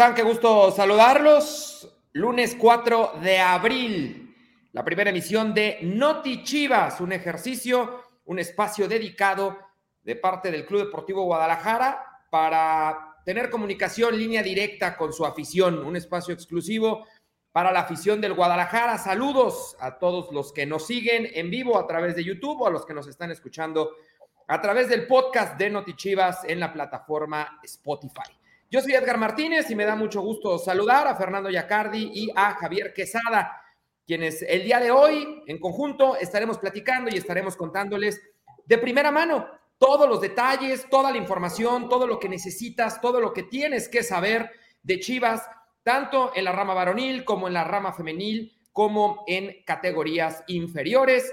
Qué gusto saludarlos. Lunes 4 de abril, la primera emisión de Noti Chivas, un ejercicio, un espacio dedicado de parte del Club Deportivo Guadalajara para tener comunicación línea directa con su afición, un espacio exclusivo para la afición del Guadalajara. Saludos a todos los que nos siguen en vivo a través de YouTube o a los que nos están escuchando a través del podcast de Noti Chivas en la plataforma Spotify. Yo soy Edgar Martínez y me da mucho gusto saludar a Fernando Yacardi y a Javier Quesada, quienes el día de hoy en conjunto estaremos platicando y estaremos contándoles de primera mano todos los detalles, toda la información, todo lo que necesitas, todo lo que tienes que saber de Chivas, tanto en la rama varonil como en la rama femenil, como en categorías inferiores.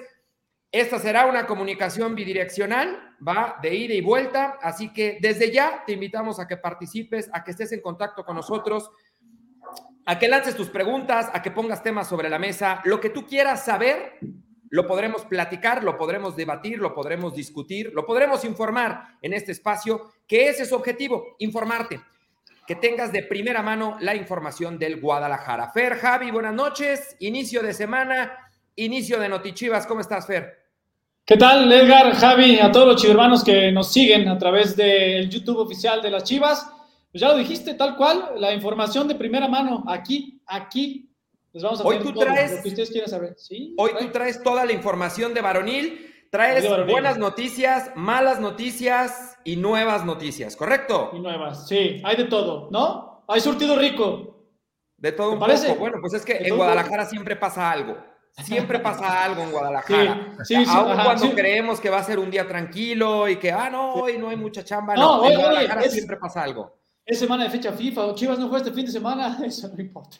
Esta será una comunicación bidireccional, va de ida y vuelta, así que desde ya te invitamos a que participes, a que estés en contacto con nosotros, a que lances tus preguntas, a que pongas temas sobre la mesa, lo que tú quieras saber, lo podremos platicar, lo podremos debatir, lo podremos discutir, lo podremos informar en este espacio, que ese es su objetivo, informarte, que tengas de primera mano la información del Guadalajara. Fer, Javi, buenas noches, inicio de semana, inicio de Notichivas, ¿cómo estás, Fer? ¿Qué tal, Edgar, Javi, a todos los chivermanos que nos siguen a través del YouTube oficial de las Chivas? Pues ya lo dijiste, tal cual, la información de primera mano, aquí, aquí. Les vamos a hoy tú traes, lo que ustedes quieran saber. Hoy tú traes toda la información de varonil, traes buenas noticias, malas noticias y nuevas noticias, ¿correcto? Y nuevas, sí, hay de todo, ¿no? Hay surtido rico. De todo un parece? poco. Bueno, pues es que en Guadalajara siempre pasa algo. Siempre pasa algo en Guadalajara. Sí, sí, Aún cuando creemos que va a ser un día tranquilo y que, ah, no, hoy no hay mucha chamba. No, en Guadalajara siempre pasa algo. Es semana de fecha FIFA, Chivas no juega este fin de semana, eso no importa.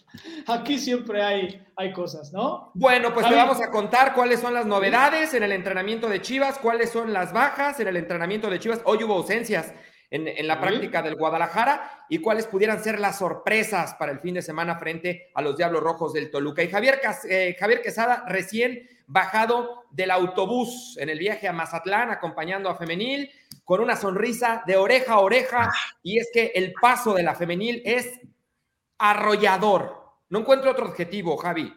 Aquí siempre hay, hay cosas, ¿no? Bueno, pues te vamos a contar cuáles son las novedades en el entrenamiento de Chivas, cuáles son las bajas en el entrenamiento de Chivas. Hoy hubo ausencias en, la práctica del Guadalajara y cuáles pudieran ser las sorpresas para el fin de semana frente a los Diablos Rojos del Toluca. Y Javier, eh, Javier Quesada, recién bajado del autobús en el viaje a Mazatlán, acompañando a Femenil, con una sonrisa de oreja a oreja, y es que el paso de la Femenil es arrollador. No encuentro otro objetivo, Javi.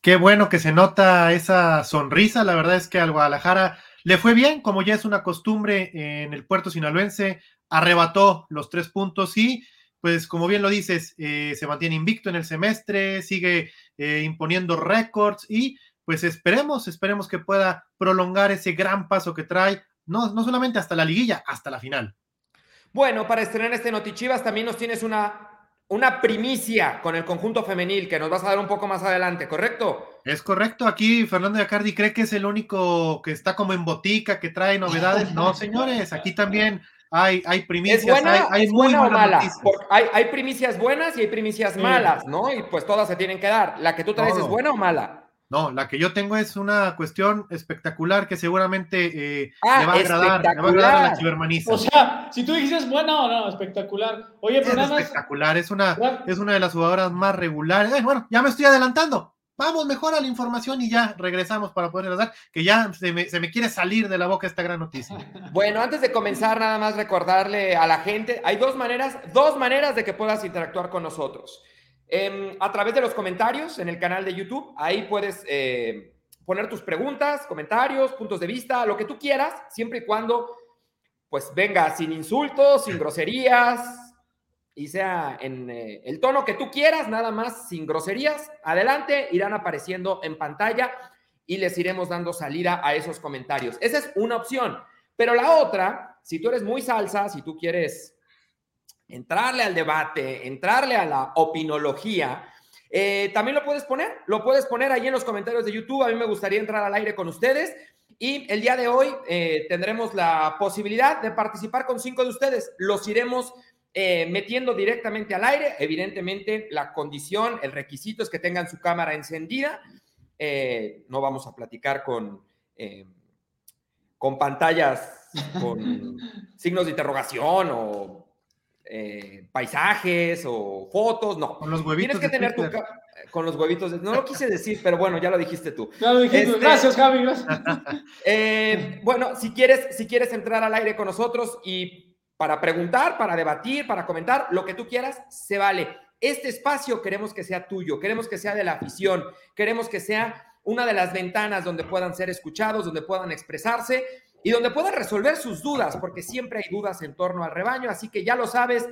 Qué bueno que se nota esa sonrisa. La verdad es que al Guadalajara le fue bien, como ya es una costumbre en el puerto sinaloense, arrebató los tres puntos y, pues como bien lo dices, eh, se mantiene invicto en el semestre, sigue eh, imponiendo récords y pues esperemos, esperemos que pueda prolongar ese gran paso que trae, no, no solamente hasta la liguilla, hasta la final. Bueno, para estrenar este Notichivas también nos tienes una una primicia con el conjunto femenil que nos vas a dar un poco más adelante, ¿correcto? Es correcto. Aquí Fernando Yacardi cree que es el único que está como en botica, que trae novedades. No, señores, aquí también hay, hay primicias. ¿Es buena, hay, muy o mala? Hay, hay, primicias buenas y hay primicias malas, ¿no? Y pues todas se tienen que dar. ¿La que tú traes es buena o mala? No, la que yo tengo es una cuestión espectacular que seguramente eh, ah, le, va a agradar, le va a agradar a la chivermanista. O sea, si tú dices buena o no, espectacular. Oye, es espectacular, es una, es una de las jugadoras más regulares. bueno, ya me estoy adelantando. Vamos mejor a la información y ya regresamos para poder dar, que ya se me, se me quiere salir de la boca esta gran noticia. Bueno, antes de comenzar, nada más recordarle a la gente, hay dos maneras, dos maneras de que puedas interactuar con nosotros. Em, a través de los comentarios en el canal de YouTube. Ahí puedes eh, poner tus preguntas, comentarios, puntos de vista, lo que tú quieras, siempre y cuando pues venga sin insultos, sin groserías y sea en eh, el tono que tú quieras, nada más sin groserías. Adelante, irán apareciendo en pantalla y les iremos dando salida a esos comentarios. Esa es una opción. Pero la otra, si tú eres muy salsa, si tú quieres entrarle al debate, entrarle a la opinología, eh, también lo puedes poner, lo puedes poner ahí en los comentarios de YouTube. A mí me gustaría entrar al aire con ustedes. Y el día de hoy eh, tendremos la posibilidad de participar con cinco de ustedes. Los iremos eh, metiendo directamente al aire. Evidentemente, la condición, el requisito es que tengan su cámara encendida. no vamos a platicar con, con pantallas con signos de interrogación o eh, paisajes o fotos, no. Con los huevitos. Tienes que tener tu con los huevitos. No lo quise decir, pero bueno, ya lo dijiste tú. Ya lo dijiste. Este, gracias, Javi. Eh, bueno, si quieres, si quieres entrar al aire con nosotros y para preguntar, para debatir, para comentar, lo que tú quieras, se vale. Este espacio queremos que sea tuyo, queremos que sea de la afición, queremos que sea una de las ventanas donde puedan ser escuchados, donde puedan expresarse y donde puedan resolver sus dudas, porque siempre hay dudas en torno al rebaño, así que ya lo sabes,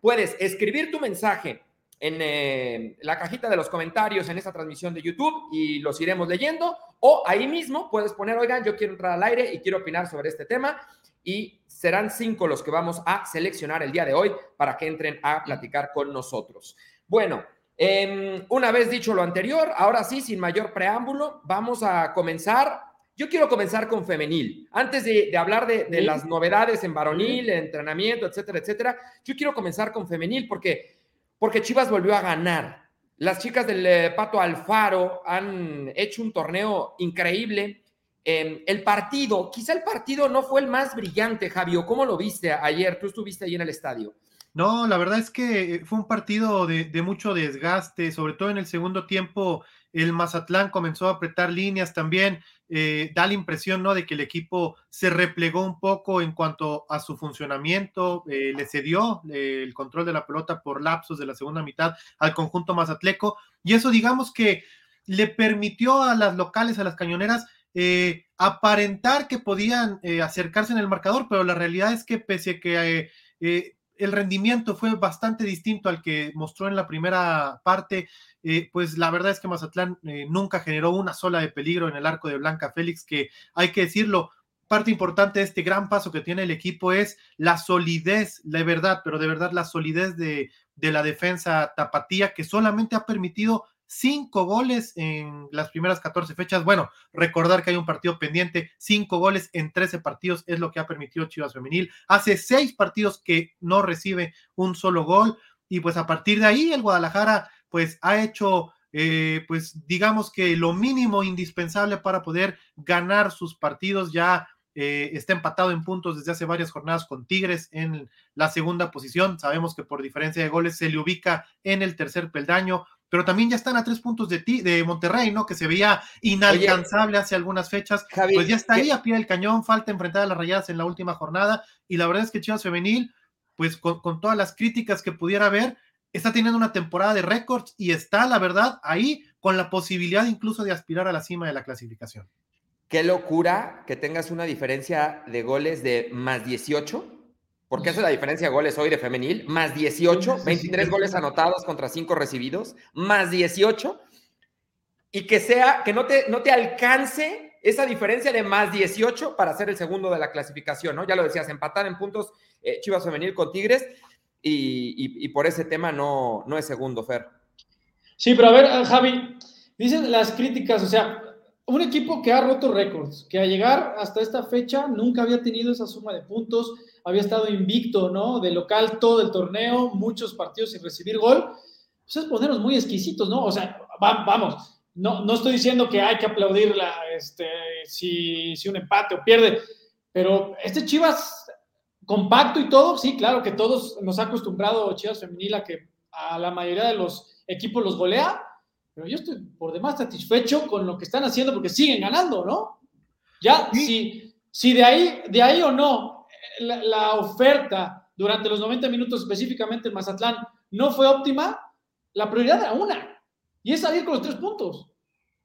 puedes escribir tu mensaje en eh, la cajita de los comentarios en esta transmisión de YouTube y los iremos leyendo. O ahí mismo puedes poner, oigan, yo quiero entrar al aire y quiero opinar sobre este tema. Y serán cinco los que vamos a seleccionar el día de hoy para que entren a platicar con nosotros. Bueno, em, una vez dicho lo anterior, ahora sí, sin mayor preámbulo, vamos a comenzar. Yo quiero comenzar con femenil. Antes de, hablar de, de las novedades en varonil, entrenamiento, etcétera, etcétera, yo quiero comenzar con femenil porque porque Chivas volvió a ganar. Las chicas del eh, Pato Alfaro han hecho un torneo increíble. Em, el partido, quizá el partido no fue el más brillante, Javio. ¿Cómo lo viste ayer? Tú estuviste ahí en el estadio. No, la verdad es que fue un partido de, de mucho desgaste, sobre todo en el segundo tiempo el Mazatlán comenzó a apretar líneas también, eh, da la impresión, ¿no? De que el equipo se replegó un poco en cuanto a su funcionamiento, eh, le cedió eh, el control de la pelota por lapsos de la segunda mitad al conjunto mazatleco, y eso digamos que le permitió a las locales, a las cañoneras, aparentar que podían acercarse en el marcador, pero la realidad es que pese a que el rendimiento fue bastante distinto al que mostró en la primera parte. Eh, pues la verdad es que Mazatlán eh, nunca generó una sola de peligro en el arco de Blanca Félix, que hay que decirlo, parte importante de este gran paso que tiene el equipo es la solidez, de verdad, pero de verdad la solidez de, de la defensa tapatía, que solamente ha permitido cinco goles en las primeras 14 fechas. Bueno, recordar que hay un partido pendiente, cinco goles en 13 partidos es lo que ha permitido Chivas Femenil. Hace seis partidos que no recibe un solo gol y pues a partir de ahí el Guadalajara pues ha hecho, eh, pues digamos que lo mínimo indispensable para poder ganar sus partidos. Ya eh, está empatado en puntos desde hace varias jornadas con Tigres en la segunda posición. Sabemos que por diferencia de goles se le ubica en el tercer peldaño, pero también ya están a tres puntos de ti, de Monterrey, ¿no? Que se veía inalcanzable hace algunas fechas. pues ya está ahí a pie del cañón, falta enfrentar a las rayadas en la última jornada. Y la verdad es que Chivas Femenil, pues con, con todas las críticas que pudiera haber, está teniendo una temporada de récords y está, la verdad, ahí con la posibilidad incluso de aspirar a la cima de la clasificación. Qué locura que tengas una diferencia de goles de más 18, porque esa es la diferencia de goles hoy de femenil, más 18, 23 goles anotados contra 5 recibidos, más 18, y que sea, que no te, no te alcance esa diferencia de más 18 para ser el segundo de la clasificación, ¿no? Ya lo decías, empatar en puntos eh, Chivas Femenil con Tigres, y, por ese tema no, no es segundo, Fer. Sí, pero a ver, Javi, dicen las críticas, o sea, un equipo que ha roto récords, que al llegar hasta esta fecha nunca había tenido esa suma de puntos, había estado invicto, ¿no? De local todo el torneo, muchos partidos sin recibir gol. Pues es ponernos muy exquisitos, ¿no? O sea, vamos, no, no estoy diciendo que hay que aplaudirla este, si, si un empate o pierde, pero este Chivas compacto y todo, sí, claro que todos nos ha acostumbrado Chivas Femenil a que a la mayoría de los equipos los golea, pero yo estoy por demás satisfecho con lo que están haciendo porque siguen ganando, ¿no? Ya, si, si de, ahí, de ahí o no la, oferta durante los 90 minutos, específicamente en Mazatlán, no fue óptima, la prioridad era una, y es salir con los tres puntos.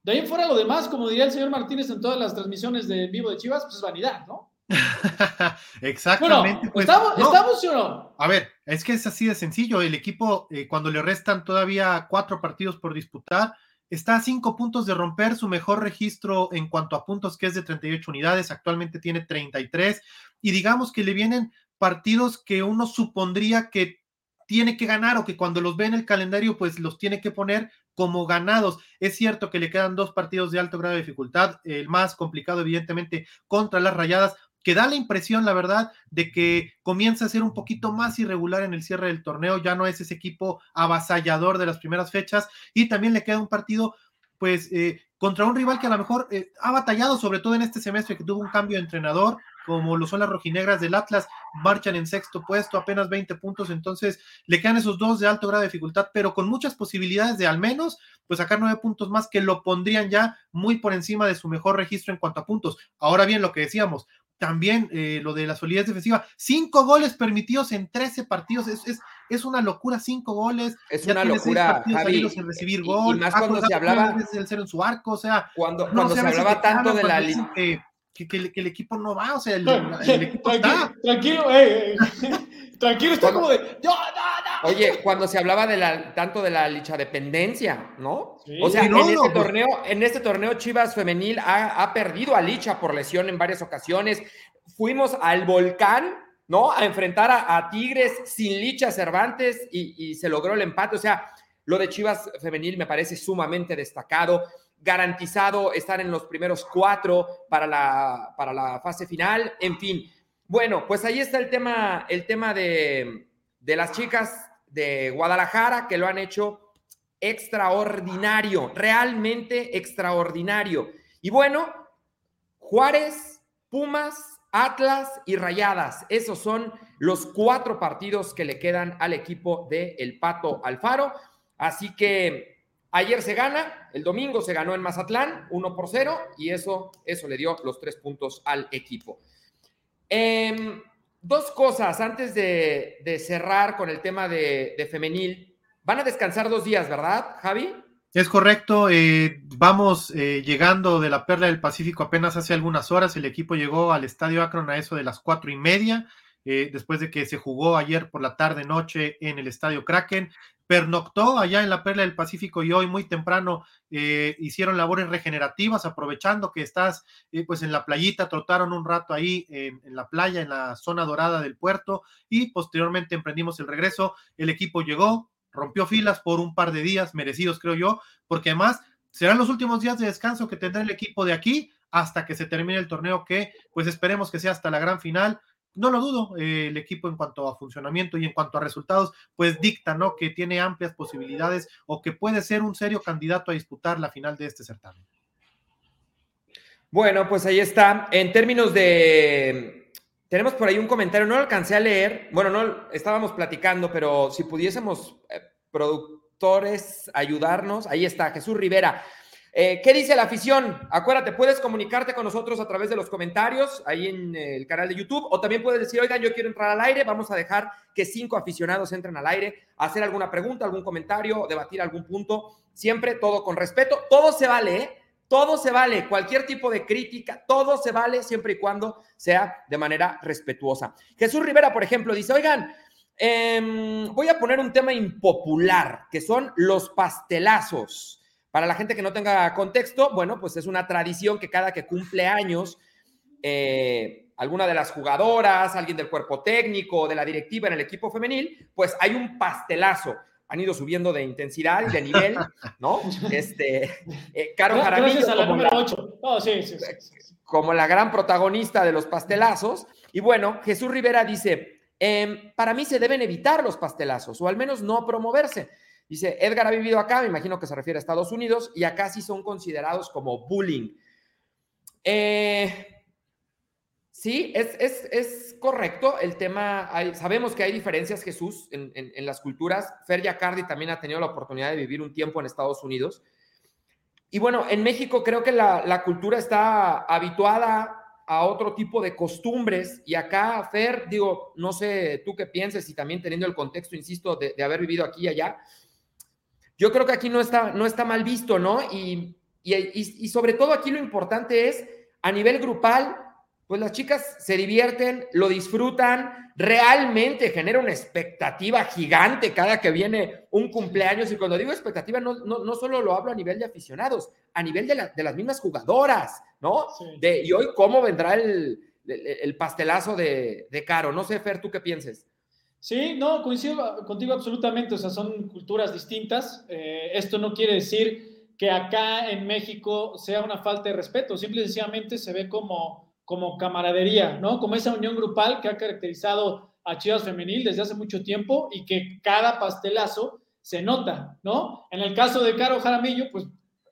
De ahí fuera lo demás, como diría el señor Martínez en todas las transmisiones de vivo de Chivas, pues es vanidad, ¿no? Exactamente. pues, ¿estamos, ¿estamos, o no? A ver, es que es así de sencillo. El equipo, eh, cuando le restan todavía cuatro partidos por disputar, está a cinco puntos de romper su mejor registro en cuanto a puntos, que es de 38 unidades. Actualmente tiene 33. Y digamos que le vienen partidos que uno supondría que tiene que ganar o que cuando los ve en el calendario, pues los tiene que poner como ganados. Es cierto que le quedan dos partidos de alto grado de dificultad, el más complicado evidentemente contra las rayadas, que da la impresión, la verdad, de que comienza a ser un poquito más irregular en el cierre del torneo, ya no es ese equipo avasallador de las primeras fechas y también le queda un partido pues eh, contra un rival que a lo mejor eh, ha batallado, sobre todo en este semestre que tuvo un cambio de entrenador, como lo son las rojinegras del Atlas, marchan en sexto puesto, apenas 20 puntos, entonces le quedan esos dos de alto grado de dificultad, pero con muchas posibilidades de al menos pues sacar nueve puntos más que lo pondrían ya muy por encima de su mejor registro en cuanto a puntos. Ahora bien, lo que decíamos, también eh, lo de la solidez defensiva. Cinco goles permitidos en 13 partidos. Es, es, es una locura, cinco goles. Es una locura, Javi. Sin recibir gol. Y, más cuando se hablaba. El cero en su arco, o sea. Cuando, cuando se hablaba tanto de la. Que, que, que, el, equipo no va, o sea, el, el equipo tranquilo, está. Tranquilo, eh, tranquilo, está como de. No, no. Oye, cuando se hablaba de la, tanto de la lichadependencia, ¿no? Sí. O sea, no, en, este no, pues- torneo, en este torneo Chivas Femenil ha, ha perdido a Licha por lesión en varias ocasiones. Fuimos al volcán, ¿no? A enfrentar a, a Tigres sin Licha Cervantes y, y se logró el empate. O sea, lo de Chivas Femenil me parece sumamente destacado garantizado estar en los primeros cuatro para la, para la fase final, en fin. Bueno, pues ahí está el tema, el tema de, de las chicas de Guadalajara que lo han hecho extraordinario, realmente extraordinario. Y bueno, Juárez, Pumas, Atlas y Rayadas, esos son los cuatro partidos que le quedan al equipo de El Pato Alfaro. Así que ayer se gana, el domingo se ganó en Mazatlán, 1 por 0, y eso, eso le dio los tres puntos al equipo. Eh, dos cosas antes de, de, cerrar con el tema de, femenil. Van a descansar dos días, ¿verdad, Javi? Es correcto. Eh, vamos eh, llegando de la Perla del Pacífico apenas hace algunas horas. El equipo llegó al Estadio Akron a eso de las cuatro y media. Eh, después de que se jugó ayer por la tarde noche en el Estadio Kraken. Pernoctó allá en la Perla del Pacífico y hoy muy temprano eh, hicieron labores regenerativas, aprovechando que estás eh, pues en la playita, trotaron un rato ahí en, en, la playa, en la zona dorada del puerto y posteriormente emprendimos el regreso. El equipo llegó, rompió filas por un par de días, merecidos creo yo, porque además serán los últimos días de descanso que tendrá el equipo de aquí hasta que se termine el torneo que pues esperemos que sea hasta la gran final no lo dudo, eh, el equipo en cuanto a funcionamiento y en cuanto a resultados, pues dicta, ¿no? Que tiene amplias posibilidades o que puede ser un serio candidato a disputar la final de este certamen. Bueno, pues ahí está. En términos de... Tenemos por ahí un comentario, no lo alcancé a leer, bueno, no estábamos platicando, pero si pudiésemos, eh, productores, ayudarnos, ahí está, Jesús Rivera. Eh, ¿Qué dice la afición? Acuérdate, puedes comunicarte con nosotros a través de los comentarios ahí en el canal de YouTube o también puedes decir, oigan, yo quiero entrar al aire, vamos a dejar que cinco aficionados entren al aire, hacer alguna pregunta, algún comentario, debatir algún punto, siempre todo con respeto, todo se vale, ¿eh? Todo se vale, cualquier tipo de crítica, todo se vale siempre y cuando sea de manera respetuosa. Jesús Rivera, por ejemplo, dice, oigan, eh, voy a poner un tema impopular, que son los pastelazos. Para la gente que no tenga contexto, bueno, pues es una tradición que cada que cumple años, eh, alguna de las jugadoras, alguien del cuerpo técnico, de la directiva en el equipo femenil, pues hay un pastelazo. Han ido subiendo de intensidad y de nivel, ¿no? Este, eh, Caro Jaramillo. A la número 8. Oh, sí, sí, sí, sí, Como la gran protagonista de los pastelazos. Y bueno, Jesús Rivera dice: eh, Para mí se deben evitar los pastelazos, o al menos no promoverse. Dice, Edgar ha vivido acá, me imagino que se refiere a Estados Unidos, y acá sí son considerados como bullying. Eh, sí, es, es, es, correcto el tema. Sabemos que hay diferencias, Jesús, en, en, en, las culturas. Fer Yacardi también ha tenido la oportunidad de vivir un tiempo en Estados Unidos. Y bueno, en México creo que la, la cultura está habituada a otro tipo de costumbres. Y acá, Fer, digo, no sé tú qué pienses y también teniendo el contexto, insisto, de, de haber vivido aquí y allá yo creo que aquí no está, no está mal visto, ¿no? Y, y, y, sobre todo aquí lo importante es, a nivel grupal, pues las chicas se divierten, lo disfrutan, realmente genera una expectativa gigante cada que viene un cumpleaños. Y cuando digo expectativa, no, no, no solo lo hablo a nivel de aficionados, a nivel de, la, de las mismas jugadoras, ¿no? Sí. De, y hoy, ¿cómo vendrá el, el, el pastelazo de, de, Caro? No sé, Fer, ¿tú qué pienses? Sí, no, coincido contigo absolutamente, o sea, son culturas distintas. Eh, esto no quiere decir que acá en México sea una falta de respeto, simple y sencillamente se ve como, como camaradería, ¿no? Como esa unión grupal que ha caracterizado a Chivas Femenil desde hace mucho tiempo y que cada pastelazo se nota, ¿no? En el caso de Caro Jaramillo, pues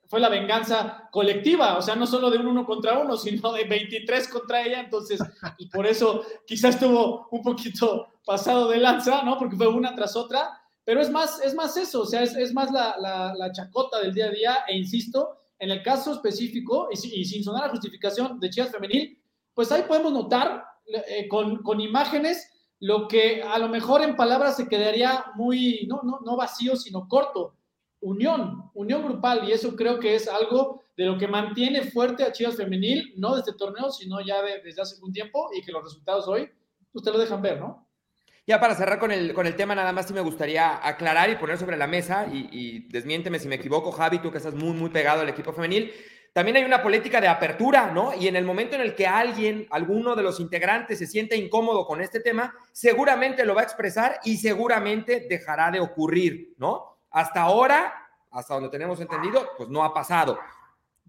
fue la venganza colectiva, o sea, no solo de un uno contra uno, sino de 23 contra ella, entonces, y por eso quizás estuvo un poquito pasado de lanza, ¿no? Porque fue una tras otra, pero es más, es más eso, o sea, es, es más la, la, la, chacota del día a día, e insisto, en el caso específico, y, y sin sonar a justificación de Chivas Femenil, pues ahí podemos notar eh, con, con, imágenes lo que a lo mejor en palabras se quedaría muy, no, no, no vacío, sino corto. Unión, unión grupal, y eso creo que es algo de lo que mantiene fuerte a Chivas Femenil, no desde torneo, sino ya desde hace un tiempo, y que los resultados hoy, usted lo dejan ver, ¿no? Ya para cerrar con el, con el tema, nada más sí me gustaría aclarar y poner sobre la mesa, y, y desmiénteme si me equivoco, Javi, tú que estás muy, muy pegado al equipo femenil. También hay una política de apertura, ¿no? Y en el momento en el que alguien, alguno de los integrantes se siente incómodo con este tema, seguramente lo va a expresar y seguramente dejará de ocurrir, ¿no? Hasta ahora, hasta donde tenemos entendido, pues no ha pasado.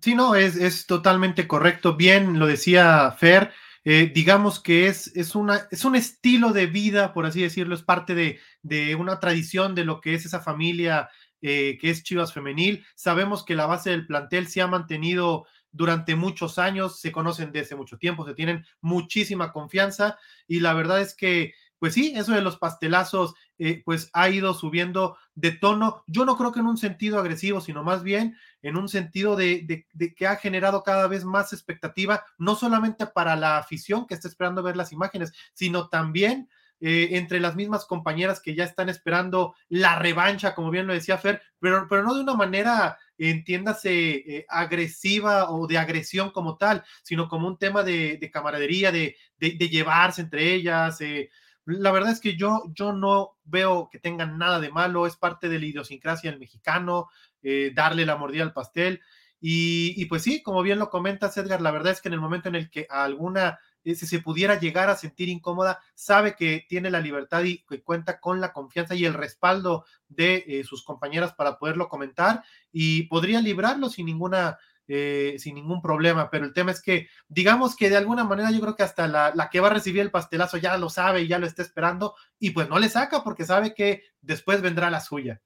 Sí, no, es, es totalmente correcto. Bien, lo decía Fer, eh, digamos que es, es, una, es un estilo de vida, por así decirlo, es parte de, de una tradición de lo que es esa familia eh, que es Chivas Femenil. Sabemos que la base del plantel se ha mantenido durante muchos años, se conocen desde mucho tiempo, se tienen muchísima confianza y la verdad es que, pues sí, eso de los pastelazos, eh, pues ha ido subiendo de tono. Yo no creo que en un sentido agresivo, sino más bien en un sentido de, que ha generado cada vez más expectativa, no solamente para la afición que está esperando ver las imágenes, sino también eh, entre las mismas compañeras que ya están esperando la revancha, como bien lo decía Fer, pero, pero no de una manera, entiéndase, eh, agresiva o de agresión como tal, sino como un tema de, camaradería, de, llevarse entre ellas. Eh, la verdad es que yo, yo no veo que tengan nada de malo, es parte de la idiosincrasia del mexicano, eh, darle la mordida al pastel. Y, pues sí, como bien lo comentas, Edgar, la verdad es que en el momento en el que alguna, eh, si se pudiera llegar a sentir incómoda, sabe que tiene la libertad y que cuenta con la confianza y el respaldo de eh, sus compañeras para poderlo comentar y podría librarlo sin ninguna eh, sin ningún problema, pero el tema es que, digamos que de alguna manera yo creo que hasta la, que va a recibir el pastelazo ya lo sabe y ya lo está esperando y pues no le saca porque sabe que después vendrá la suya.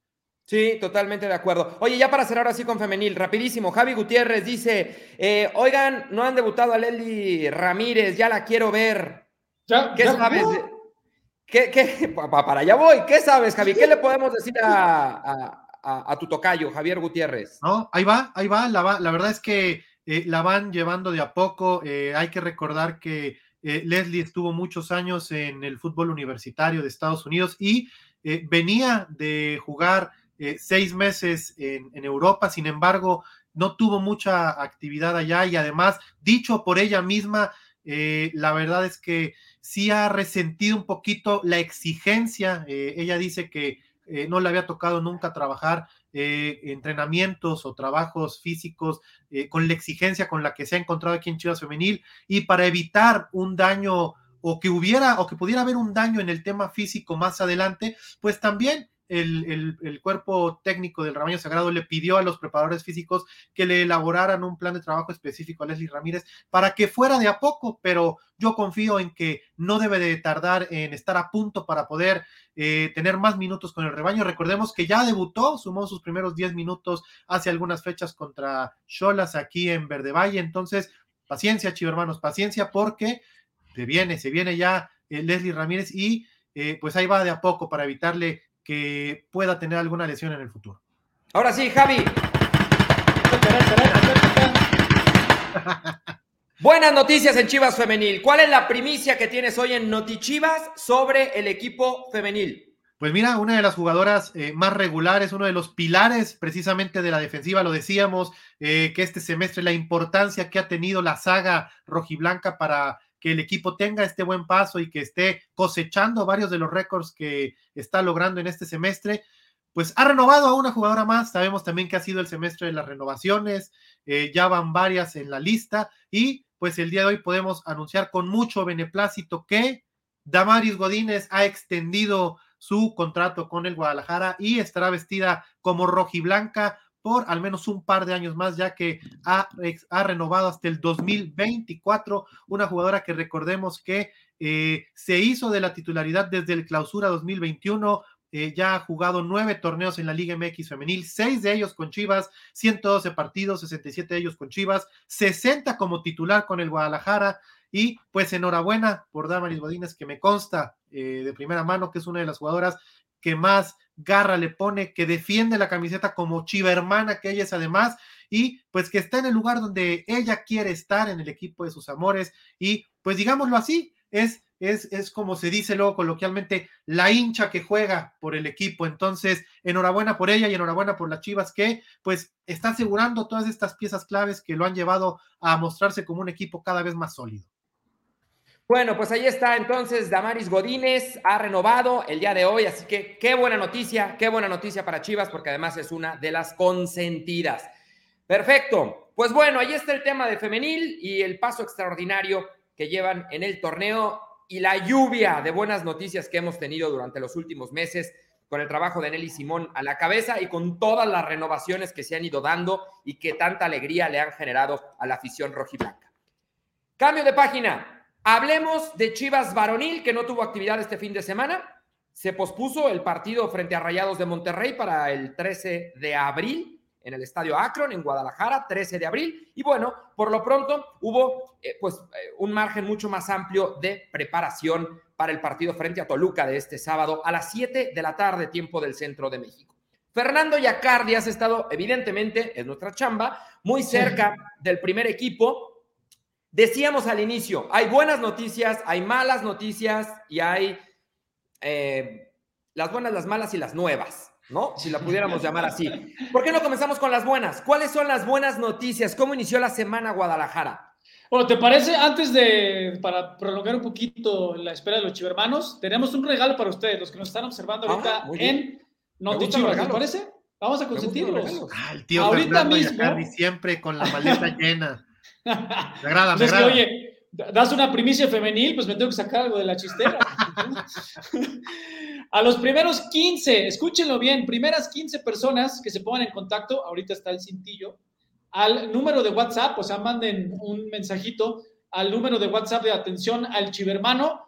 Sí, totalmente de acuerdo. Oye, ya para cerrar así con femenil, rapidísimo, Javi Gutiérrez dice, eh, oigan, no han debutado a Leli Ramírez, ya la quiero ver. ¿Qué sabes? ¿Qué, para allá voy, ¿qué sabes, Javi? ¿Qué le podemos decir a a, tu tocayo, Javier Gutiérrez. No, ahí va, ahí va. La, verdad es que eh, la van llevando de a poco. Eh, hay que recordar que eh, Leslie estuvo muchos años en el fútbol universitario de Estados Unidos y venía de jugar seis meses en, Europa, sin embargo, no tuvo mucha actividad allá y además, dicho por ella misma, la verdad es que sí ha resentido un poquito la exigencia. ella dice que eh, no le había tocado nunca trabajar eh, entrenamientos o trabajos físicos eh, con la exigencia con la que se ha encontrado aquí en Chivas Femenil y para evitar un daño o que hubiera o que pudiera haber un daño en el tema físico más adelante, pues también el, cuerpo técnico del Rebaño Sagrado le pidió a los preparadores físicos que le elaboraran un plan de trabajo específico a Leslie Ramírez para que fuera de a poco, pero yo confío en que no debe de tardar en estar a punto para poder eh, tener más minutos con el rebaño. Recordemos que ya debutó, sumó sus primeros 10 minutos hace algunas fechas contra Cholas aquí en Verde Valle, entonces paciencia, chivo hermanos, paciencia porque se viene, se viene ya eh, Leslie Ramírez y eh, pues ahí va de a poco para evitarle que pueda tener alguna lesión en el futuro. Ahora sí, Javi. Buenas noticias en Chivas Femenil. ¿Cuál es la primicia que tienes hoy en Notichivas sobre el equipo femenil? Pues mira, una de las jugadoras eh, más regulares, uno de los pilares precisamente de la defensiva, lo decíamos, eh, que este semestre la importancia que ha tenido la saga rojiblanca para que el equipo tenga este buen paso y que esté cosechando varios de los récords que está logrando en este semestre, pues ha renovado a una jugadora más. Sabemos también que ha sido el semestre de las renovaciones, eh, ya van varias en la lista y pues el día de hoy podemos anunciar con mucho beneplácito que Damaris Godínez ha extendido su contrato con el Guadalajara y estará vestida como rojiblanca por al menos un par de años más, ya que ha, renovado hasta el 2024, una jugadora que recordemos que eh, se hizo de la titularidad desde el clausura 2021, eh, ya ha jugado nueve torneos en la Liga MX femenil, seis de ellos con Chivas, 112 partidos, 67 de ellos con Chivas, 60 como titular con el Guadalajara. Y pues enhorabuena por Damaris Godínez, que me consta eh, de primera mano que es una de las jugadoras que más garra le pone, que defiende la camiseta como chiva hermana que ella es además, y pues que está en el lugar donde ella quiere estar, en el equipo de sus amores y pues digámoslo así, es es, como se dice luego coloquialmente, la hincha que juega por el equipo. Entonces, enhorabuena por ella y enhorabuena por las Chivas que pues está asegurando todas estas piezas claves que lo han llevado a mostrarse como un equipo cada vez más sólido. Bueno, pues ahí está entonces Damaris Godínez, ha renovado el día de hoy, así que qué buena noticia, qué buena noticia para Chivas, porque además es una de las consentidas. Perfecto, pues bueno, ahí está el tema de femenil y el paso extraordinario que llevan en el torneo y la lluvia de buenas noticias que hemos tenido durante los últimos meses con el trabajo de Nelly Simón a la cabeza y con todas las renovaciones que se han ido dando y que tanta alegría le han generado a la afición rojiblanca. Cambio de página. Hablemos de Chivas Varonil, que no tuvo actividad este fin de semana. Se pospuso el partido frente a Rayados de Monterrey para el 13 de abril en el Estadio Akron, en Guadalajara, 13 de abril. Y bueno, por lo pronto hubo eh, pues eh, un margen mucho más amplio de preparación para el partido frente a Toluca de este sábado a las 7 de la tarde, tiempo del centro de México. Fernando Yacardi has estado, evidentemente, en nuestra chamba, muy cerca del primer equipo. Decíamos al inicio, hay buenas noticias, hay malas noticias y hay eh, las buenas, las malas y las nuevas. ¿no? Si la pudiéramos llamar así. ¿Por qué no comenzamos con las buenas? ¿Cuáles son las buenas noticias? ¿Cómo inició la semana Guadalajara? Bueno, ¿te parece? Antes de, para prolongar un poquito la espera de los chivermanos, tenemos un regalo para ustedes, los que nos están observando ahorita ah, en Noti Chivas, ¿te parece? Vamos a consentirlos. Ah, el tío ahorita mismo. siempre con la maleta llena. Me agrada, me agrada. oye, das una primicia femenil, pues me tengo que sacar algo de la chistera. A los primeros 15, escúchenlo bien, primeras 15 personas que se pongan en contacto, ahorita está el cintillo, al número de WhatsApp, o sea, manden un mensajito al número de WhatsApp de atención al Chivermano,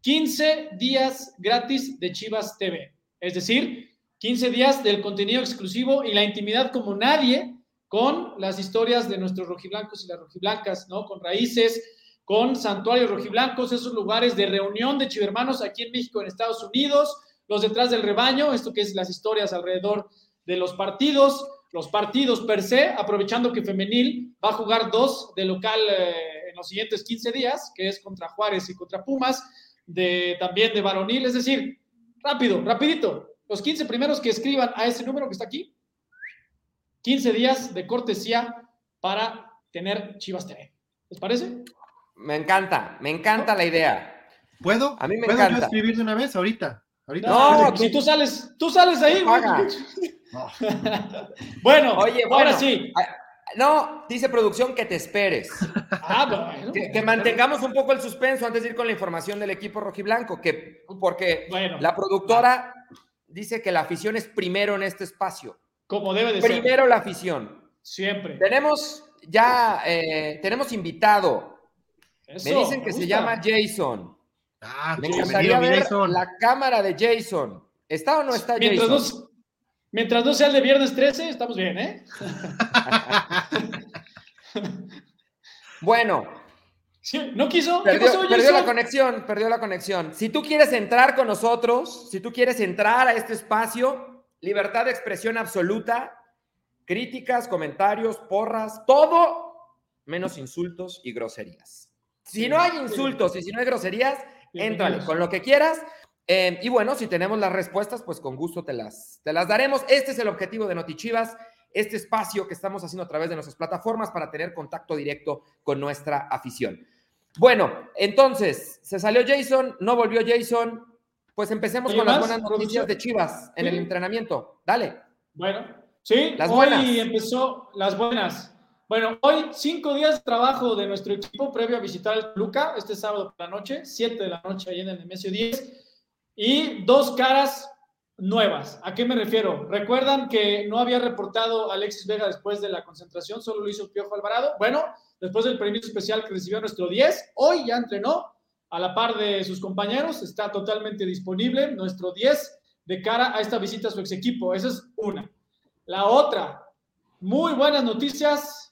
15 días gratis de Chivas TV. Es decir, 15 días del contenido exclusivo y la intimidad como nadie con las historias de nuestros rojiblancos y las rojiblancas, ¿no? Con raíces, con santuarios rojiblancos, esos lugares de reunión de chivermanos aquí en México, en Estados Unidos, los detrás del rebaño, esto que es las historias alrededor de los partidos, los partidos per se, aprovechando que Femenil va a jugar dos de local eh, en los siguientes 15 días, que es contra Juárez y contra Pumas, de, también de varonil, es decir, rápido, rapidito, los 15 primeros que escriban a ese número que está aquí, 15 días de cortesía para tener Chivas TV. ¿Les parece? Me encanta, me encanta la idea. ¿Puedo? A mí me ¿Puedo encanta. yo escribir de una vez ahorita? No, si tú sales, tú sales ahí. bueno, oye, ahora sí. Ah, no, dice producción que te esperes. Ah, bueno. Que, mantengamos un poco el suspenso antes de ir con la información del equipo rojiblanco, que porque la productora dice que la afición es primero en este espacio. Como debe de ser. Primero la afición. Siempre. Tenemos ya, eh, tenemos invitado. me dicen que se llama Jason. Ah, me gustaría ver la cámara de Jason. ¿Está o no está mientras Jason? No, mientras no sea el de viernes 13, estamos bien, ¿eh? bueno. ¿No quiso? Perdió, perdió la conexión, perdió la conexión. Si tú quieres entrar con nosotros, si tú quieres entrar a este espacio, libertad de expresión absoluta, críticas, comentarios, porras, todo menos insultos y groserías. Si no hay insultos y si no hay groserías, Entrale con lo que quieras. Eh, y bueno, si tenemos las respuestas, pues con gusto te las, te las daremos. Este es el objetivo de Notichivas, este espacio que estamos haciendo a través de nuestras plataformas para tener contacto directo con nuestra afición. Bueno, entonces, se salió Jason, no volvió Jason. Pues empecemos con las buenas noticias de Chivas en el entrenamiento. Dale. Bueno, sí, las hoy empezó las buenas. Bueno, hoy cinco días de trabajo de nuestro equipo previo a visitar el Luca, este sábado por la noche, siete de la noche ahí en el Nemesio 10, y dos caras nuevas. ¿A qué me refiero? ¿Recuerdan que no había reportado Alexis Vega después de la concentración? Solo lo hizo Piojo Alvarado. Bueno, después del premio especial que recibió nuestro 10, hoy ya entrenó a la par de sus compañeros, está totalmente disponible nuestro 10 de cara a esta visita a su ex equipo. Esa es una. La otra, muy buenas noticias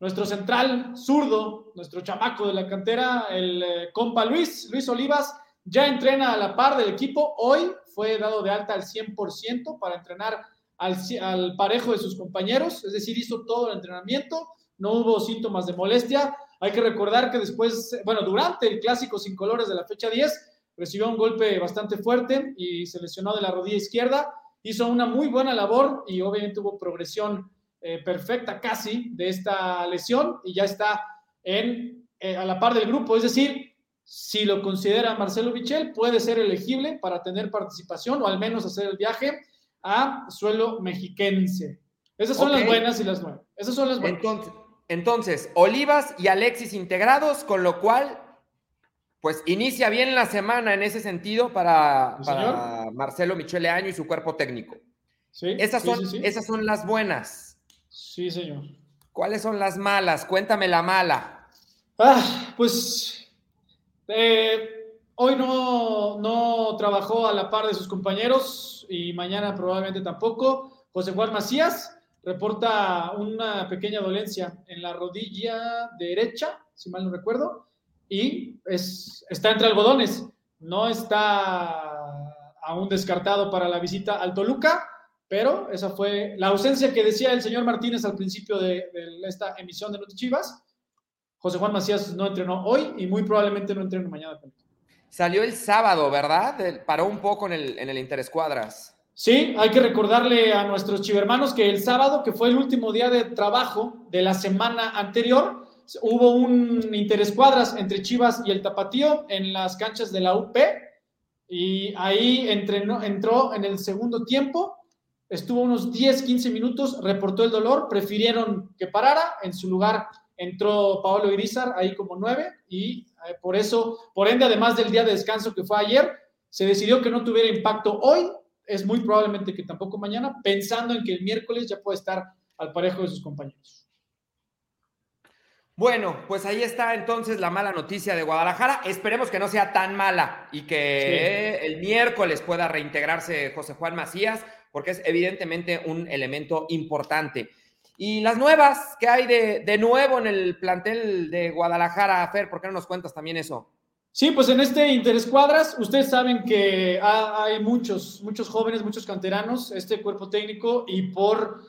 nuestro central zurdo, nuestro chamaco de la cantera, el eh, compa Luis, Luis Olivas, ya entrena a la par del equipo. Hoy fue dado de alta al 100% para entrenar al, al parejo de sus compañeros, es decir, hizo todo el entrenamiento, no hubo síntomas de molestia. Hay que recordar que después, bueno, durante el clásico sin colores de la fecha 10, recibió un golpe bastante fuerte y se lesionó de la rodilla izquierda. Hizo una muy buena labor y obviamente tuvo progresión eh, perfecta casi de esta lesión y ya está en, eh, a la par del grupo. Es decir, si lo considera Marcelo Michel, puede ser elegible para tener participación o al menos hacer el viaje a suelo mexiquense. Esas son las buenas y las nuevas. Esas son las buenas. Entonces, entonces, Olivas y Alexis integrados, con lo cual, pues inicia bien la semana en ese sentido para, Marcelo Michele Año y su cuerpo técnico. Sí, esas, son, esas son las buenas. Sí, señor. ¿Cuáles son las malas? Cuéntame la mala. Ah, pues eh, hoy no, no trabajó a la par de sus compañeros y mañana probablemente tampoco. José Juan Macías, reporta una pequeña dolencia en la rodilla derecha, si mal no recuerdo, y es, está entre algodones. No está aún descartado para la visita al Toluca, pero esa fue la ausencia que decía el señor Martínez al principio de, esta emisión de Noti Chivas. José Juan Macías no entrenó hoy y muy probablemente no entrene mañana. Salió el sábado, ¿verdad? Paró un poco en el, en el Interescuadras. Sí, hay que recordarle a nuestros chivermanos que el sábado, que fue el último día de trabajo de la semana anterior, hubo un interescuadras entre Chivas y el Tapatío en las canchas de la UP y ahí entró en el segundo tiempo, estuvo unos 10, 15 minutos, reportó el dolor, prefirieron que parara, en su lugar entró Paolo Irizar ahí como nueve y eh, por eso, por ende, además del día de descanso que fue ayer, se decidió que no tuviera impacto hoy es muy probablemente que tampoco mañana, pensando en que el miércoles ya puede estar al parejo de sus compañeros. Bueno, pues ahí está entonces la mala noticia de Guadalajara. Esperemos que no sea tan mala y que el miércoles pueda reintegrarse José Juan Macías, porque es evidentemente un elemento importante. Y las nuevas, ¿qué hay de, de nuevo en el plantel de Guadalajara, Fer? ¿Por qué no nos cuentas también eso? Sí, pues en este Interescuadras, ustedes saben que hay muchos, muchos jóvenes, muchos canteranos, este cuerpo técnico, y por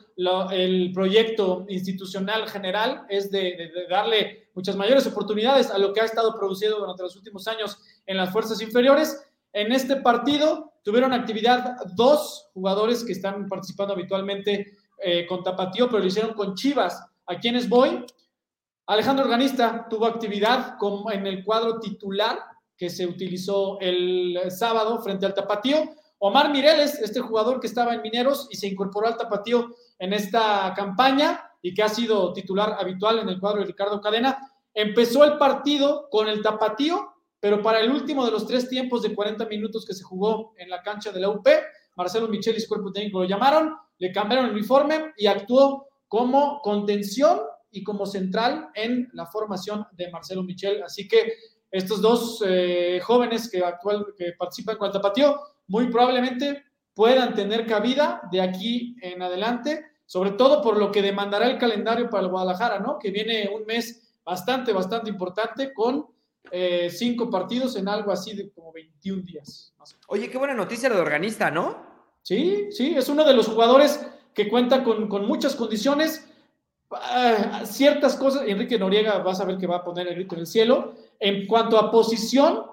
el proyecto institucional general es de, darle muchas mayores oportunidades a lo que ha estado produciendo durante los últimos años en las fuerzas inferiores. En este partido tuvieron actividad dos jugadores que están participando habitualmente eh, con Tapatío, pero lo hicieron con Chivas. ¿A quiénes voy? Alejandro Organista tuvo actividad en el cuadro titular que se utilizó el sábado frente al Tapatío. Omar Mireles, este jugador que estaba en Mineros y se incorporó al Tapatío en esta campaña y que ha sido titular habitual en el cuadro de Ricardo Cadena, empezó el partido con el Tapatío, pero para el último de los tres tiempos de 40 minutos que se jugó en la cancha de la UP, Marcelo Michel y su cuerpo técnico lo llamaron, le cambiaron el uniforme y actuó como contención y como central en la formación de Marcelo Michel. Así que estos dos eh, jóvenes que, actual, que participan con el tapatío muy probablemente puedan tener cabida de aquí en adelante, sobre todo por lo que demandará el calendario para el Guadalajara, ¿no? Que viene un mes bastante, bastante importante con eh, cinco partidos en algo así de como 21 días. Oye, qué buena noticia lo de organista, ¿no? Sí, sí, es uno de los jugadores que cuenta con, con muchas condiciones Ah, ciertas cosas, Enrique Noriega vas a ver que va a poner el grito en el cielo, en cuanto a posición,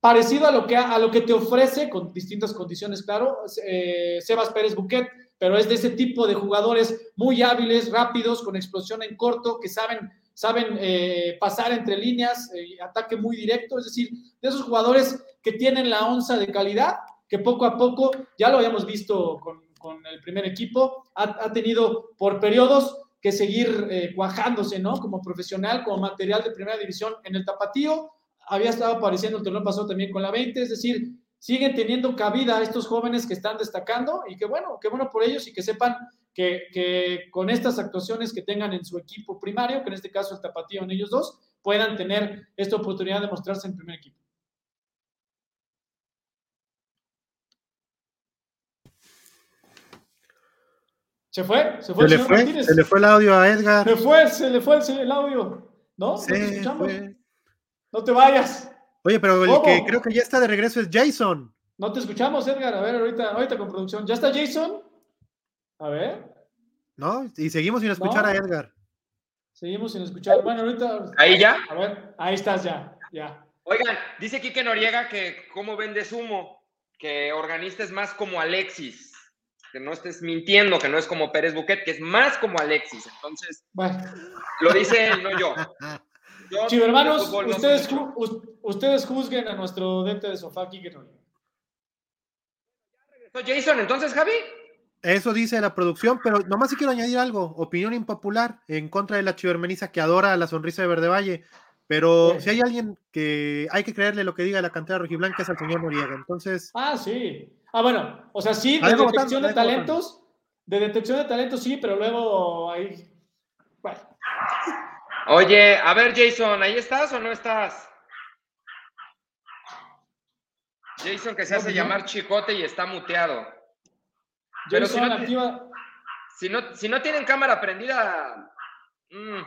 parecido a lo que, a lo que te ofrece, con distintas condiciones, claro, eh, Sebas Pérez Buquet, pero es de ese tipo de jugadores muy hábiles, rápidos, con explosión en corto, que saben, saben eh, pasar entre líneas, eh, ataque muy directo, es decir, de esos jugadores que tienen la onza de calidad, que poco a poco, ya lo habíamos visto con, el primer equipo, ha, ha tenido por periodos que seguir eh, cuajándose, ¿no? Como profesional, como material de primera división en el tapatío. Había estado apareciendo el torneo pasado también con la 20, es decir, siguen teniendo cabida estos jóvenes que están destacando y que bueno, qué bueno por ellos y que sepan que, que, con estas actuaciones que tengan en su equipo primario, que en este caso el tapatío en ellos dos, puedan tener esta oportunidad de mostrarse en primer equipo. Se fue, se fue. Se, le fue, se le fue el audio a Edgar. Se fue, se le fue el, audio. ¿No? Sí, escuchamos? No te vayas. Oye, pero el que creo que ya está de regreso es Jason. No te escuchamos, Edgar. A ver, ahorita, ahorita con producción. ¿Ya está Jason? A ver. ¿No? Y seguimos sin escuchar a Edgar. Seguimos sin escuchar. Bueno, ahorita. ¿Ahí ya? A ver, ahí estás ya, ya. Oigan, dice Quique Noriega que cómo vendes humo, que organista es más como Alexis, que no estés mintiendo, que no es como Pérez Buquet, que es más como Alexis. Entonces, lo dice él, no yo. yo hermanos, ustedes, ustedes juzguen a nuestro dente de sofá, Quique Noriega. Jason, entonces, Javi. Eso dice la producción, pero nomás si quiero añadir algo. Opinión impopular en contra de la chivermeniza que adora la sonrisa de Verde Valle. Pero si hay alguien que hay que creerle lo que diga la cantera rojiblanca es al señor Noriega. Entonces. Ah, sí. Ah, bueno. O sea, sí, de detección de talentos. De detección de talentos, sí, pero luego hay. Bueno. Oye, a ver, Jason, ¿ahí estás o no estás? Jason que se hace llamar chicote y está muteado. Pero si no, si, no, tienen cámara prendida. Mm.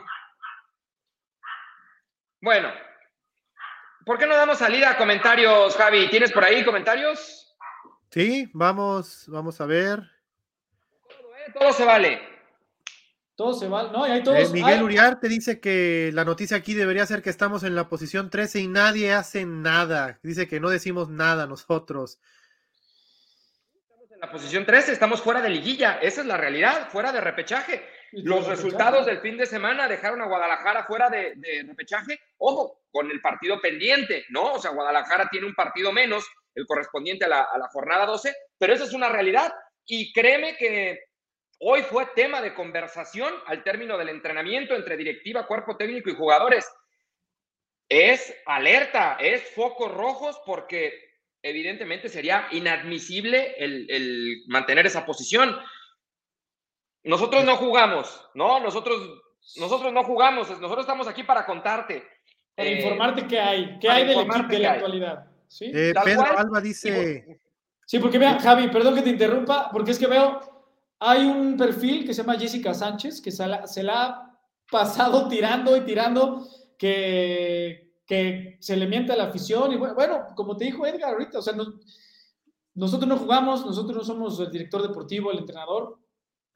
Bueno, ¿por qué no damos salida a comentarios, Javi? ¿Tienes por ahí comentarios? Sí, vamos, vamos a ver. Todo, se vale. Todo se vale. No, y hay todos. Eh, Miguel Uriarte dice que la noticia aquí debería ser que estamos en la posición 13 y nadie hace nada. Dice que no decimos nada nosotros la posición 13, estamos fuera de liguilla, esa es la realidad, fuera de repechaje. Los resultados del fin de semana dejaron a Guadalajara fuera de, repechaje, ojo, con el partido pendiente, ¿no? O sea, Guadalajara tiene un partido menos, el correspondiente a la, a la jornada 12, pero esa es una realidad. Y créeme que hoy fue tema de conversación al término del entrenamiento entre directiva, cuerpo técnico y jugadores. Es alerta, es focos rojos porque evidentemente sería inadmisible el, mantener esa posición. Nosotros no jugamos, ¿no? Nosotros, nosotros no jugamos, nosotros estamos aquí para contarte. Para informarte qué hay, qué hay del equipo de la actualidad. ¿sí? Eh, Pedro Alba dice... Sí, porque vea, Javi, perdón que te interrumpa, porque es que veo, hay un perfil que se llama Jessica Sánchez, que se la ha pasado tirando y tirando, que que se le miente a la afición. Y bueno, como te dijo Edgar ahorita, o sea, nosotros no jugamos, nosotros no somos el director deportivo, el entrenador,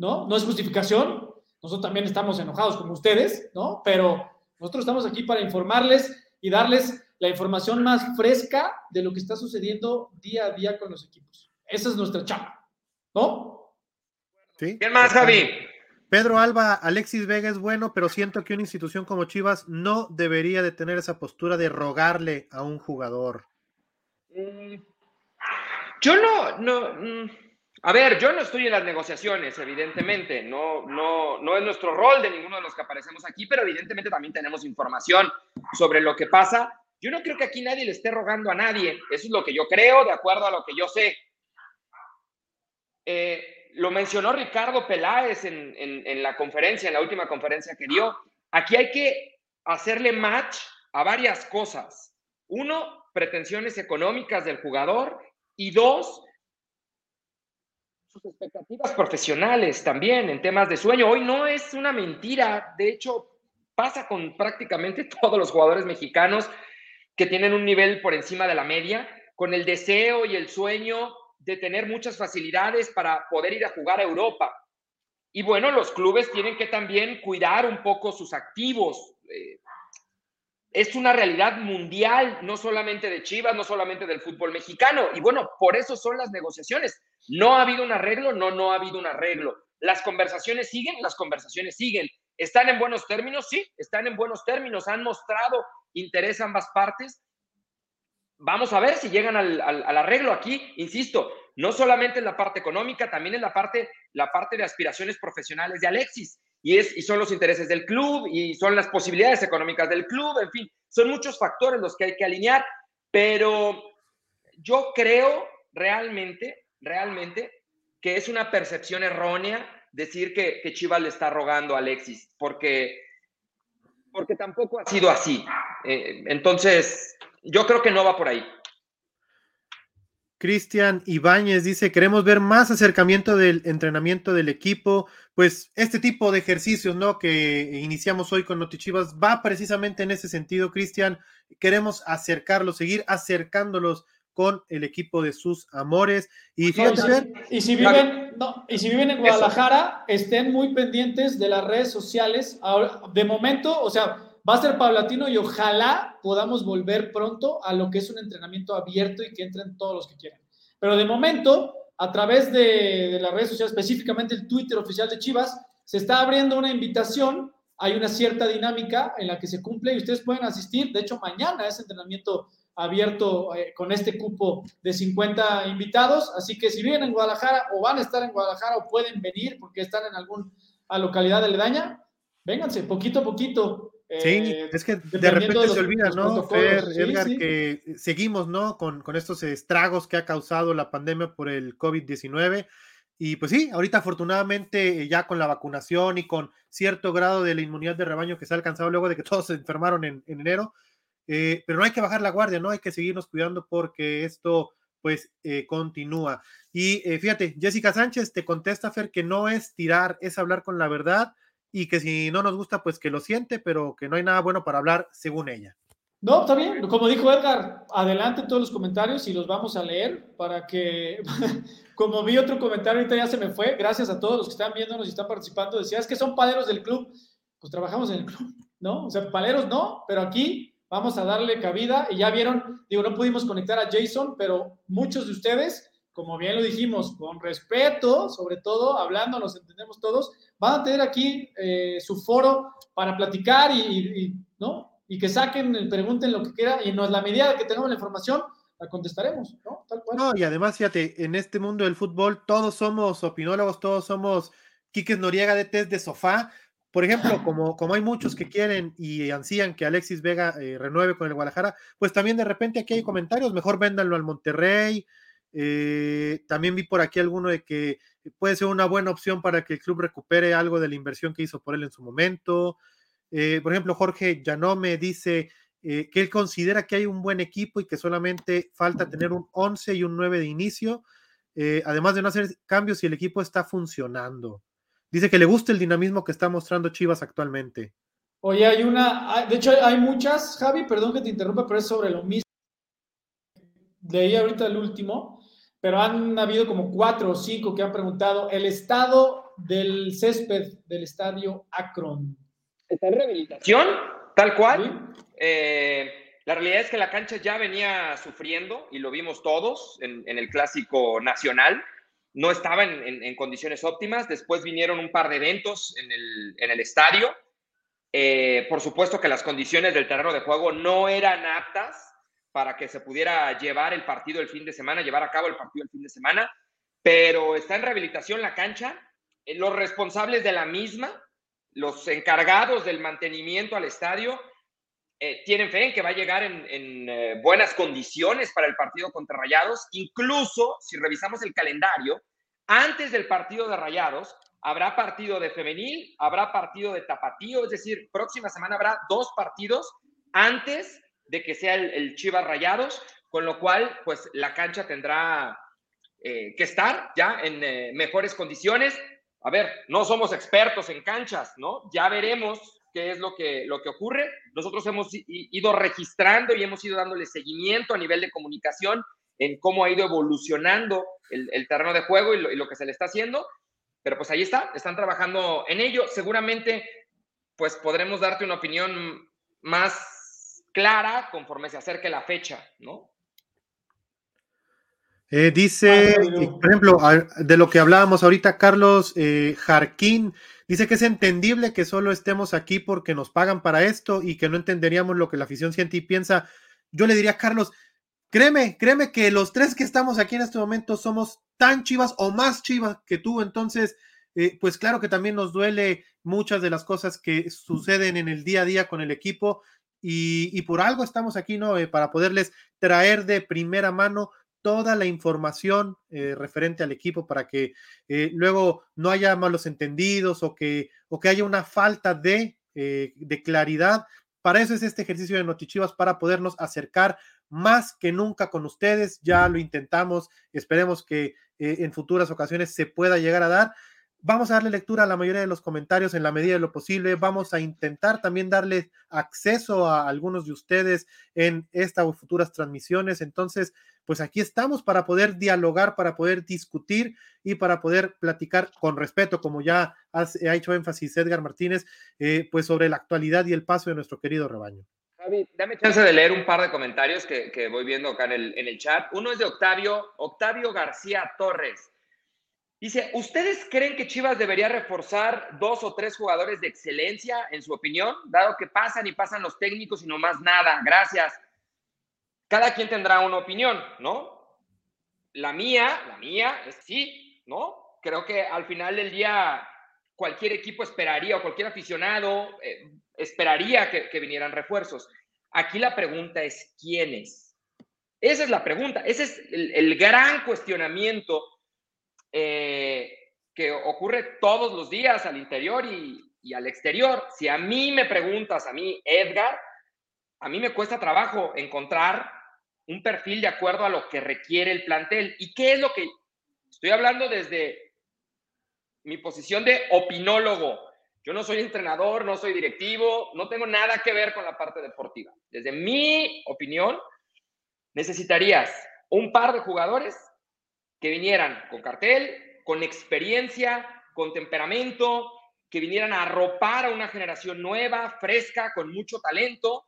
¿no? No es justificación, nosotros también estamos enojados como ustedes, ¿no? Pero nosotros estamos aquí para informarles y darles la información más fresca de lo que está sucediendo día a día con los equipos. Esa es nuestra chamba, ¿no? Sí. ¿Quién más, Javi? Pedro Alba, Alexis Vega es bueno, pero siento que una institución como Chivas no debería de tener esa postura de rogarle a un jugador. Yo no, no, mm, a ver, yo no estoy en las negociaciones, evidentemente, no, no, no es nuestro rol de ninguno de los que aparecemos aquí, pero evidentemente también tenemos información sobre lo que pasa. Yo no creo que aquí nadie le esté rogando a nadie, eso es lo que yo creo, de acuerdo a lo que yo sé. Eh, lo mencionó Ricardo Peláez en, la conferencia, en la última conferencia que dio. Aquí hay que hacerle match a varias cosas. Uno, pretensiones económicas del jugador y dos, sus expectativas profesionales también en temas de sueño. Hoy no es una mentira, de hecho pasa con prácticamente todos los jugadores mexicanos que tienen un nivel por encima de la media, con el deseo y el sueño de tener muchas facilidades para poder ir a jugar a Europa. Y bueno, los clubes tienen que también cuidar un poco sus activos. Eh, es una realidad mundial, no solamente de Chivas, no solamente del fútbol mexicano. Y bueno, por eso son las negociaciones. No ha habido un arreglo, no, no ha habido un arreglo. Las conversaciones siguen, las conversaciones siguen. ¿Están en buenos términos? Sí, están en buenos términos. Han mostrado interés ambas partes vamos a ver si llegan al, arreglo aquí, insisto, no solamente en la parte económica, también en la parte, la parte de aspiraciones profesionales de Alexis. Y, es, y son los intereses del club y son las posibilidades económicas del club, en fin, son muchos factores los que hay que alinear, pero yo creo realmente, realmente, que es una percepción errónea decir que, que Chivas le está rogando a Alexis, porque, porque tampoco ha sido así. Eh, entonces, yo creo que no va por ahí. Cristian Ibáñez dice, queremos ver más acercamiento del entrenamiento del equipo. Pues este tipo de ejercicios, ¿no? Que iniciamos hoy con Notichivas va precisamente en ese sentido, Cristian. Queremos acercarlos, seguir acercándolos con el equipo de sus amores. Y fíjate, y, si, viven, no, y si viven en Guadalajara, estén muy pendientes de las redes sociales. Ahora, de momento, o sea, va a ser paulatino y ojalá podamos volver pronto a lo que es un entrenamiento abierto y que entren todos los que quieran. Pero de momento, a través de, de las redes sociales, específicamente el Twitter oficial de Chivas, se está abriendo una invitación hay una cierta dinámica en la que se cumple y ustedes pueden asistir. De hecho, mañana es entrenamiento abierto eh, con este cupo de 50 invitados. Así que si viven en Guadalajara o van a estar en Guadalajara o pueden venir porque están en alguna localidad aledaña, vénganse poquito a poquito. Sí, eh, es que de repente se olvida, ¿no, Fer, Edgar, que seguimos, ¿no? Con, con estos estragos que ha causado la pandemia por el COVID-19. Y pues sí, ahorita afortunadamente ya con la vacunación y con cierto grado de la inmunidad de rebaño que se ha alcanzado luego de que todos se enfermaron en, enero, eh, pero no hay que bajar la guardia, ¿no? Hay que seguirnos cuidando porque esto pues eh, continúa. Y eh, fíjate, Jessica Sánchez te contesta, Fer, que no es tirar, es hablar con la verdad y que si no nos gusta, pues que lo siente, pero que no hay nada bueno para hablar según ella. No, está bien. Como dijo Edgar, adelante todos los comentarios y los vamos a leer para que, como vi otro comentario, ahorita ya se me fue, gracias a todos los que están viéndonos y están participando, decía, es que son paleros del club. Pues trabajamos en el club, ¿no? O sea, paleros no, pero aquí vamos a darle cabida y ya vieron, digo, no pudimos conectar a Jason, pero muchos de ustedes, como bien lo dijimos, con respeto, sobre todo, hablando, nos entendemos todos, van a tener aquí eh, su foro para platicar y, ¿no? y que saquen, pregunten lo que quieran y en la medida que tengamos la información, la contestaremos, ¿no? Tal cual. No, y además, fíjate, en este mundo del fútbol todos somos opinólogos, todos somos Quiques Noriega de test de sofá. Por ejemplo, como, como hay muchos que quieren y ansían que Alexis Vega eh, renueve con el Guadalajara, pues también de repente aquí hay comentarios, mejor véndanlo al Monterrey. Eh, también vi por aquí alguno de que puede ser una buena opción para que el club recupere algo de la inversión que hizo por él en su momento. Eh, por ejemplo, Jorge Yanome dice que él considera que hay un buen equipo y que solamente falta tener un 11 y un 9 de inicio, además de no hacer cambios si el equipo está funcionando. Dice que le gusta el dinamismo que está mostrando Chivas actualmente. Oye, hay una, de hecho hay muchas, Javi, perdón que te interrumpa, pero es sobre lo mismo. Leí ahorita el último, pero han habido como cuatro o cinco que han preguntado el estado del césped del estadio Akron está en rehabilitación, tal cual. Eh, la realidad es que la cancha ya venía sufriendo y lo vimos todos en, el clásico nacional. No estaba en, condiciones óptimas. Después vinieron un par de eventos en el, estadio. Eh, por supuesto que las condiciones del terreno de juego no eran aptas para que se pudiera llevar el partido el fin de semana, llevar a cabo el partido el fin de semana, pero está en rehabilitación la cancha. Eh, los responsables de la misma los encargados del mantenimiento al estadio eh, tienen fe en que va a llegar en, eh, buenas condiciones para el partido contra Rayados. Incluso, si revisamos el calendario, antes del partido de Rayados, habrá partido de femenil, habrá partido de tapatío, es decir, próxima semana habrá dos partidos antes de que sea el, Chivas Rayados, con lo cual, pues la cancha tendrá eh, que estar ya en mejores condiciones a ver, no somos expertos en canchas, ¿no? Ya veremos qué es lo que, lo que ocurre. Nosotros hemos ido registrando y hemos ido dándole seguimiento a nivel de comunicación en cómo ha ido evolucionando el, terreno de juego y lo, que se le está haciendo. Pero pues ahí está, están trabajando en ello. Seguramente pues podremos darte una opinión más clara conforme se acerque la fecha, ¿no? Eh, dice, ah, por ejemplo, de lo que hablábamos ahorita, Carlos eh, Jarquín, dice que es entendible que solo estemos aquí porque nos pagan para esto y que no entenderíamos lo que la afición siente y piensa. Yo le diría, Carlos, créeme, créeme que los tres que estamos aquí en este momento somos tan chivas o más chivas que tú, entonces, eh, pues claro que también nos duele muchas de las cosas que suceden en el día a día con el equipo y, y por algo estamos aquí, ¿no? para poderles traer de primera mano toda la información eh, referente al equipo para que eh, luego no haya malos entendidos o que, o que haya una falta de, eh, de claridad. Para eso es este ejercicio de Notichivas, para podernos acercar más que nunca con ustedes. Ya lo intentamos, esperemos que en futuras ocasiones se pueda llegar a dar. Vamos a darle lectura a la mayoría de los comentarios en la medida de lo posible. Vamos a intentar también darle acceso a algunos de ustedes en esta o futuras transmisiones. Entonces, pues aquí estamos para poder dialogar, para poder discutir y para poder platicar con respeto, como ya ha hecho énfasis Edgar Martínez, eh, pues sobre la actualidad y el paso de nuestro querido rebaño. Javi, dame chance de leer un par de comentarios que, voy viendo acá en el, en el chat. Uno es de Octavio, Octavio García Torres. Dice, ¿ustedes creen que Chivas debería reforzar dos o tres jugadores de excelencia, en su opinión? Dado que pasan y pasan los técnicos y no más nada. Gracias. Cada quien tendrá una opinión, ¿no? La mía, la mía es sí, ¿no? Creo que al final del día cualquier equipo esperaría o cualquier aficionado eh, esperaría que, vinieran refuerzos. Aquí la pregunta es ¿quiénes? Esa es la pregunta, ese es el gran cuestionamiento eh, que ocurre todos los días al interior y, al exterior. Si a mí me preguntas, a mí, Edgar, a mí me cuesta trabajo encontrar un perfil de acuerdo a lo que requiere el plantel. ¿Y qué es lo que estoy hablando desde mi posición de opinólogo? Yo no soy entrenador, no soy directivo, no tengo nada que ver con la parte deportiva. Desde mi opinión, necesitarías un par de jugadores que vinieran con cartel, con experiencia, con temperamento, que vinieran a arropar a una generación nueva, fresca, con mucho talento.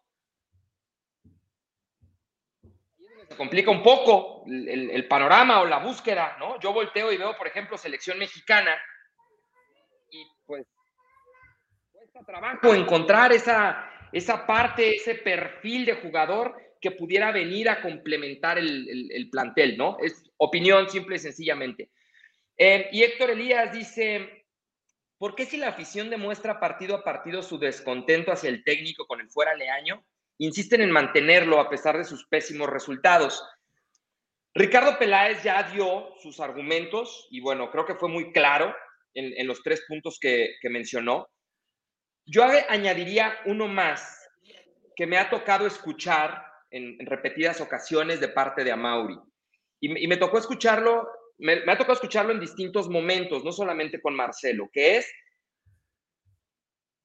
Complica un poco el, panorama o la búsqueda, ¿no? Yo volteo y veo, por ejemplo, selección mexicana y pues cuesta trabajo encontrar esa, esa parte, ese perfil de jugador que pudiera venir a complementar el, plantel, ¿no? Es opinión simple y sencillamente. Eh, y Héctor Elías dice, ¿por qué si la afición demuestra partido a partido su descontento hacia el técnico con el fuera leaño, insisten en mantenerlo a pesar de sus pésimos resultados? Ricardo Peláez ya dio sus argumentos y bueno, creo que fue muy claro en, los tres puntos que, mencionó. Yo añadiría uno más que me ha tocado escuchar en, repetidas ocasiones de parte de Amauri. Y, me tocó escucharlo, me, ha tocado escucharlo en distintos momentos, no solamente con Marcelo, que es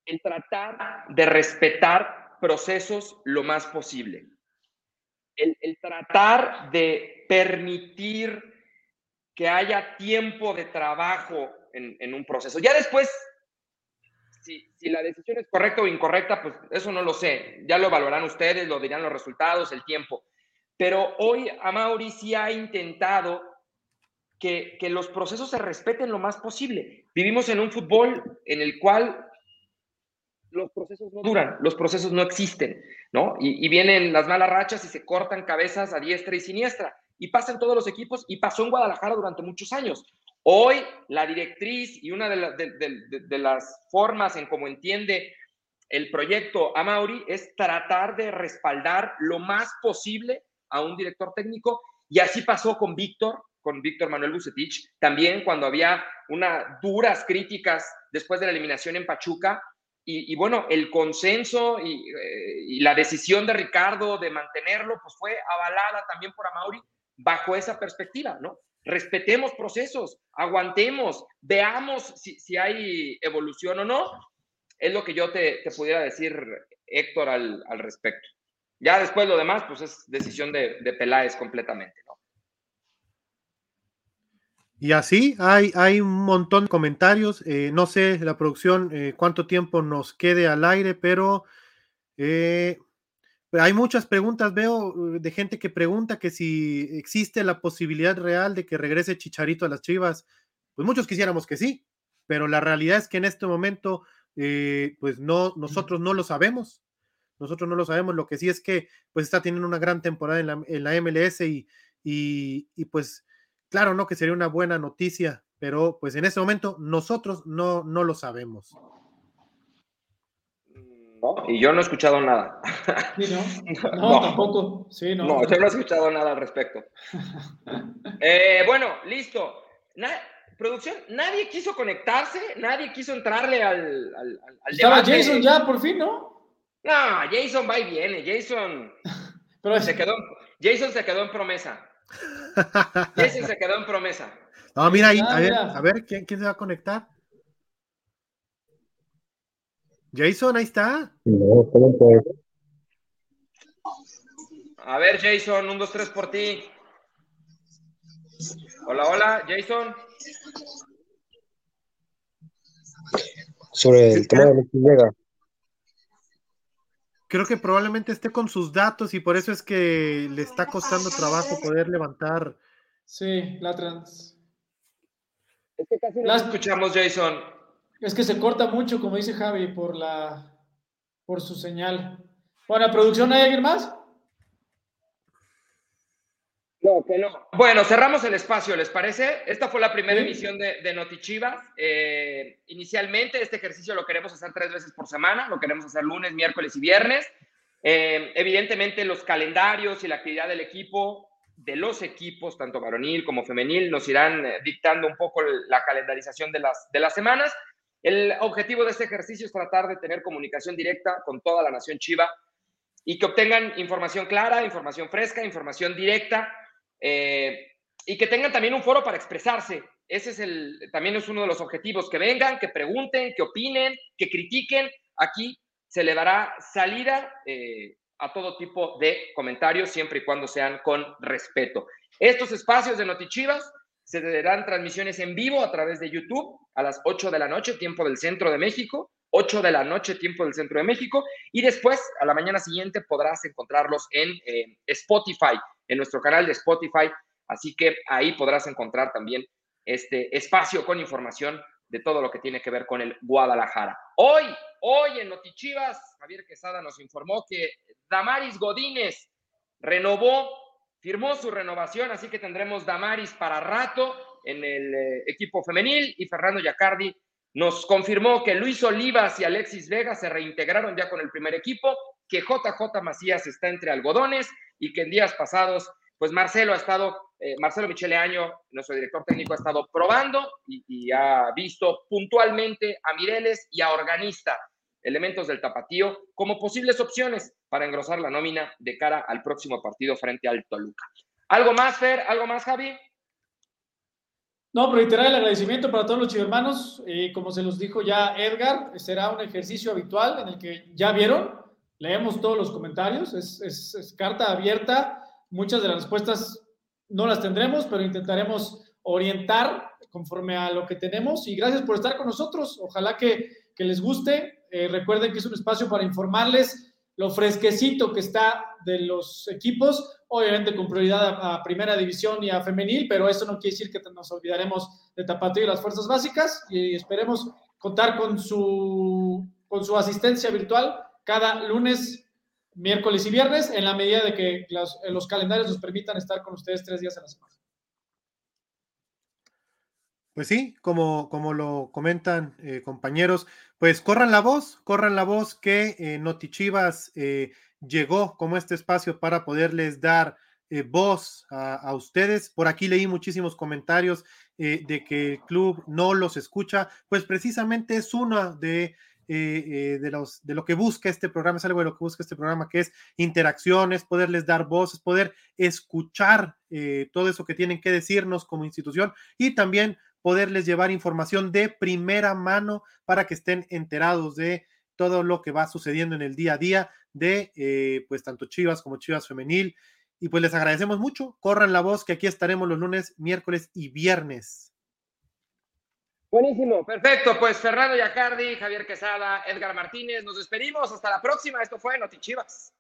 el tratar de respetar procesos lo más posible. El, tratar de permitir que haya tiempo de trabajo en, un proceso. Ya después si, la decisión es correcta o incorrecta, pues eso no lo sé. Ya lo evaluarán ustedes, lo dirán los resultados, el tiempo. Pero hoy Amauri sí ha intentado que, que, los procesos se respeten lo más posible. Vivimos en un fútbol en el cual los procesos no duran, los procesos no existen, ¿no? Y, y, vienen las malas rachas y se cortan cabezas a diestra y siniestra. Y pasa en todos los equipos y pasó en Guadalajara durante muchos años. Hoy la directriz y una de, las formas en cómo entiende el proyecto Amauri es tratar de respaldar lo más posible a un director técnico y así pasó con Víctor, con Víctor Manuel Bucetich, también cuando había unas duras críticas después de la eliminación en Pachuca y, bueno, el consenso y, eh, y, la decisión de Ricardo de mantenerlo, pues fue avalada también por Amauri bajo esa perspectiva, ¿no? respetemos procesos, aguantemos, veamos si, hay evolución o no. Es lo que yo te, pudiera decir, Héctor, al, respecto. Ya después lo demás, pues es decisión de, de Peláez completamente, ¿no? Y así hay, hay un montón de comentarios. Eh, no sé la producción eh, cuánto tiempo nos quede al aire, pero eh, hay muchas preguntas, veo uh, de gente que pregunta que si existe la posibilidad real de que regrese Chicharito a las Chivas. Pues muchos quisiéramos que sí, pero la realidad es que en este momento, eh, pues no, nosotros no lo sabemos. Nosotros no lo sabemos. Lo que sí es que pues está teniendo una gran temporada en la, MLS y, y, pues claro, ¿no? Que sería una buena noticia, pero pues en este momento nosotros no, no lo sabemos. Y yo no he escuchado nada. no? tampoco. Sí, no. no, yo no he escuchado nada al respecto. Eh, bueno, listo. producción, nadie quiso conectarse, nadie quiso entrarle al, al, Estaba Jason ya, por fin, ¿no? No, Jason va y viene. Jason, Pero se, quedó, Jason se quedó en promesa. Jason se quedó en promesa. No, mira ahí, a ver, a ver, ¿quién, ¿quién se va a conectar? Jason, ahí está. A ver, Jason, un, dos, tres por ti. Hola, hola, Jason. Sobre el tema de Alexis Vega. Creo que probablemente esté con sus datos y por eso es que le está costando trabajo poder levantar. Sí, la trans. Es que casi no la escuchamos, Jason. Es que se corta mucho, como dice Javi, por la por su señal. Bueno, ¿producción hay alguien más? No, que no. Bueno, cerramos el espacio, ¿les parece? Esta fue la primera emisión de, de Notichivas. Eh, inicialmente, este ejercicio lo queremos hacer tres veces por semana, lo queremos hacer lunes, miércoles y viernes. Eh, evidentemente, los calendarios y la actividad del equipo, de los equipos, tanto varonil como femenil, nos irán eh, dictando un poco la calendarización de las, de las semanas. El objetivo de este ejercicio es tratar de tener comunicación directa con toda la nación chiva y que obtengan información clara, información fresca, información directa eh, y que tengan también un foro para expresarse. Ese es el, también es uno de los objetivos, que vengan, que pregunten, que opinen, que critiquen. Aquí se le dará salida eh, a todo tipo de comentarios, siempre y cuando sean con respeto. Estos espacios de Notichivas se darán transmisiones en vivo a través de YouTube a las 8 de la noche, tiempo del centro de México, 8 de la noche, tiempo del centro de México, y después, a la mañana siguiente, podrás encontrarlos en eh, Spotify en nuestro canal de Spotify. Así que ahí podrás encontrar también este espacio con información de todo lo que tiene que ver con el Guadalajara. Hoy, hoy en Notichivas, Javier Quesada nos informó que Damaris Godínez renovó, firmó su renovación, así que tendremos Damaris para rato en el eh, equipo femenil y Fernando Yacardi nos confirmó que Luis Olivas y Alexis Vega se reintegraron ya con el primer equipo, que JJ Macías está entre algodones y que en días pasados, pues Marcelo ha estado, eh, Marcelo Michele Año, nuestro director técnico, ha estado probando y, ha visto puntualmente a Mireles y a Organista, elementos del tapatío, como posibles opciones para engrosar la nómina de cara al próximo partido frente al Toluca. ¿Algo más, Fer? ¿Algo más, Javi? No, reiterar el agradecimiento para todos los chivermanos. Eh, como se los dijo ya Edgar, será un ejercicio habitual en el que ya vieron, leemos todos los comentarios, es, carta abierta, muchas de las respuestas no las tendremos, pero intentaremos orientar conforme a lo que tenemos y gracias por estar con nosotros, ojalá que, les guste, eh, recuerden que es un espacio para informarles lo fresquecito que está de los equipos, obviamente con prioridad a, primera división y a femenil, pero eso no quiere decir que nos olvidaremos de Tapatío y las fuerzas básicas y esperemos contar con su, con su asistencia virtual cada lunes, miércoles y viernes, en la medida de que los, calendarios nos permitan estar con ustedes tres días a la semana. Pues sí, como, como lo comentan eh, compañeros, pues corran la voz, corran la voz que eh, Notichivas eh, llegó como este espacio para poderles dar voz a, ustedes. Por aquí leí muchísimos comentarios de que el club no los escucha, pues precisamente es una de eh, eh, de, los, de lo que busca este programa, es algo de lo que busca este programa, que es interacciones, poderles dar voces, poder escuchar eh, todo eso que tienen que decirnos como institución y también poderles llevar información de primera mano para que estén enterados de todo lo que va sucediendo en el día a día de pues tanto Chivas como Chivas Femenil. Y pues les agradecemos mucho. Corran la voz que aquí estaremos los lunes, miércoles y viernes. Buenísimo, perfecto. Pues Fernando Yacardi, Javier Quesada, Edgar Martínez, nos despedimos. Hasta la próxima. Esto fue Notichivas.